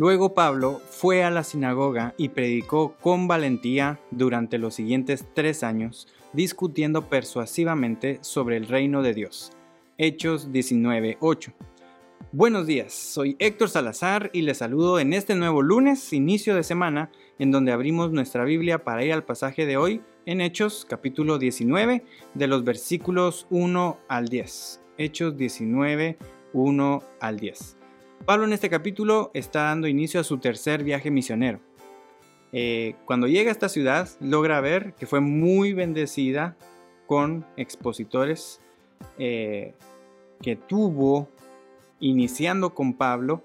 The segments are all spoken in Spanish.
Luego Pablo fue a la sinagoga y predicó con valentía durante los siguientes tres años, discutiendo persuasivamente sobre el reino de Dios. Hechos 19:8. Buenos días, soy Héctor Salazar y les saludo en este nuevo lunes, inicio de semana, en donde abrimos nuestra Biblia para ir al pasaje de hoy en Hechos capítulo 19 de los versículos 1 al 10. Hechos 19, 1 al 10. Pablo en este capítulo está dando inicio a su tercer viaje misionero. Eh, cuando llega a esta ciudad, logra ver que fue muy bendecida con expositores eh, que tuvo iniciando con Pablo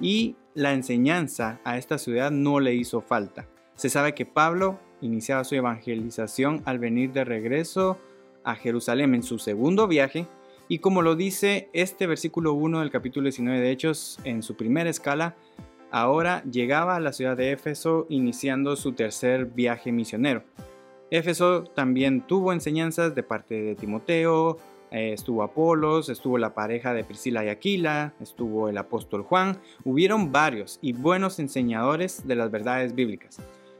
y la enseñanza a esta ciudad no le hizo falta. Se sabe que Pablo iniciaba su evangelización al venir de regreso a Jerusalén en su segundo viaje y como lo dice este versículo 1 del capítulo 19 de Hechos en su primera escala, ahora llegaba a la ciudad de Éfeso iniciando su tercer viaje misionero. Éfeso también tuvo enseñanzas de parte de Timoteo, eh, estuvo Apolos, estuvo la pareja de Priscila y Aquila, estuvo el apóstol Juan, hubieron varios y buenos enseñadores de las verdades bíblicas.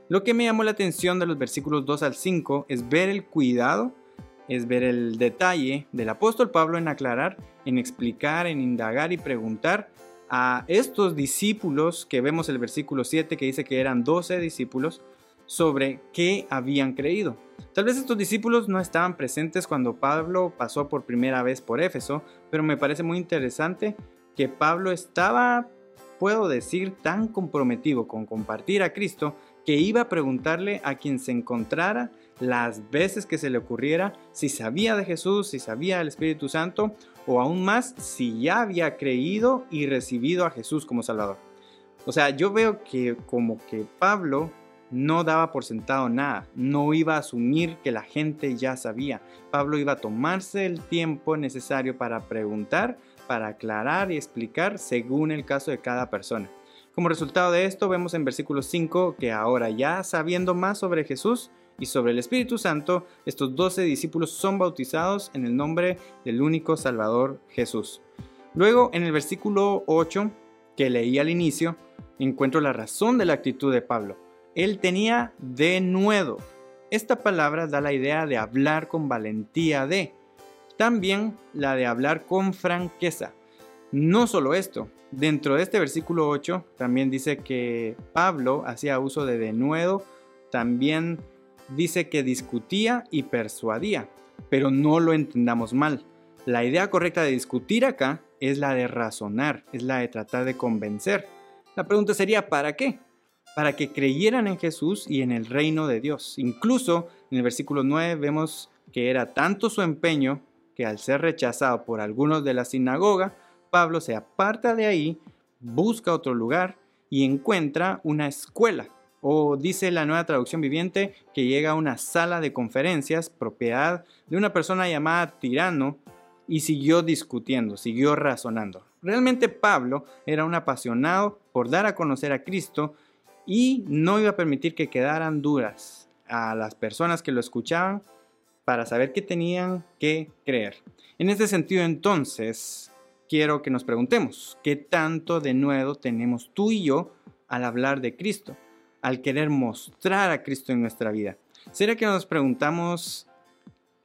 Lo que me llamó la atención de los versículos 2 al 5 es ver el cuidado es ver el detalle del apóstol Pablo en aclarar, en explicar, en indagar y preguntar a estos discípulos que vemos el versículo 7 que dice que eran 12 discípulos sobre qué habían creído. Tal vez estos discípulos no estaban presentes cuando Pablo pasó por primera vez por Éfeso, pero me parece muy interesante que Pablo estaba, puedo decir, tan comprometido con compartir a Cristo que iba a preguntarle a quien se encontrara las veces que se le ocurriera si sabía de Jesús, si sabía del Espíritu Santo o aún más si ya había creído y recibido a Jesús como Salvador. O sea, yo veo que como que Pablo no daba por sentado nada, no iba a asumir que la gente ya sabía. Pablo iba a tomarse el tiempo necesario para preguntar, para aclarar y explicar según el caso de cada persona. Como resultado de esto, vemos en versículo 5 que ahora ya sabiendo más sobre Jesús y sobre el Espíritu Santo, estos doce discípulos son bautizados en el nombre del único Salvador Jesús. Luego, en el versículo 8 que leí al inicio, encuentro la razón de la actitud de Pablo. Él tenía de nuevo. Esta palabra da la idea de hablar con valentía de. También la de hablar con franqueza. No solo esto, dentro de este versículo 8 también dice que Pablo hacía uso de denuedo, también dice que discutía y persuadía, pero no lo entendamos mal. La idea correcta de discutir acá es la de razonar, es la de tratar de convencer. La pregunta sería, ¿para qué? Para que creyeran en Jesús y en el reino de Dios. Incluso en el versículo 9 vemos que era tanto su empeño que al ser rechazado por algunos de la sinagoga, Pablo se aparta de ahí, busca otro lugar y encuentra una escuela. O dice la nueva traducción viviente que llega a una sala de conferencias, propiedad de una persona llamada Tirano, y siguió discutiendo, siguió razonando. Realmente Pablo era un apasionado por dar a conocer a Cristo y no iba a permitir que quedaran duras a las personas que lo escuchaban para saber qué tenían que creer. En este sentido entonces, quiero que nos preguntemos, ¿qué tanto de nuevo tenemos tú y yo al hablar de Cristo, al querer mostrar a Cristo en nuestra vida? ¿Será que nos preguntamos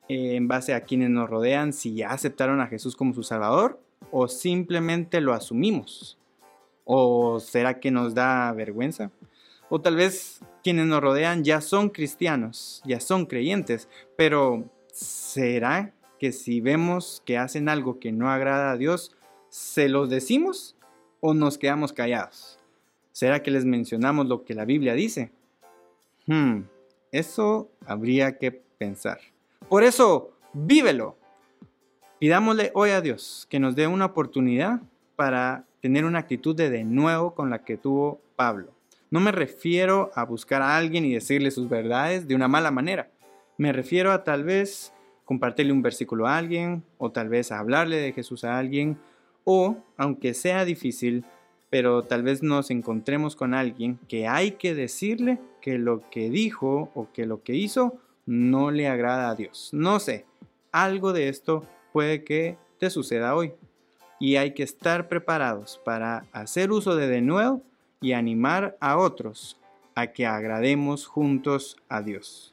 eh, en base a quienes nos rodean si ya aceptaron a Jesús como su Salvador o simplemente lo asumimos? ¿O será que nos da vergüenza? O tal vez quienes nos rodean ya son cristianos, ya son creyentes, pero ¿será que si vemos que hacen algo que no agrada a Dios, ¿se los decimos o nos quedamos callados? ¿Será que les mencionamos lo que la Biblia dice? Hmm, eso habría que pensar. Por eso, vívelo. Pidámosle hoy a Dios que nos dé una oportunidad para tener una actitud de de nuevo con la que tuvo Pablo. No me refiero a buscar a alguien y decirle sus verdades de una mala manera. Me refiero a tal vez compartirle un versículo a alguien o tal vez hablarle de Jesús a alguien o, aunque sea difícil, pero tal vez nos encontremos con alguien que hay que decirle que lo que dijo o que lo que hizo no le agrada a Dios. No sé, algo de esto puede que te suceda hoy. Y hay que estar preparados para hacer uso de de nuevo y animar a otros a que agrademos juntos a Dios.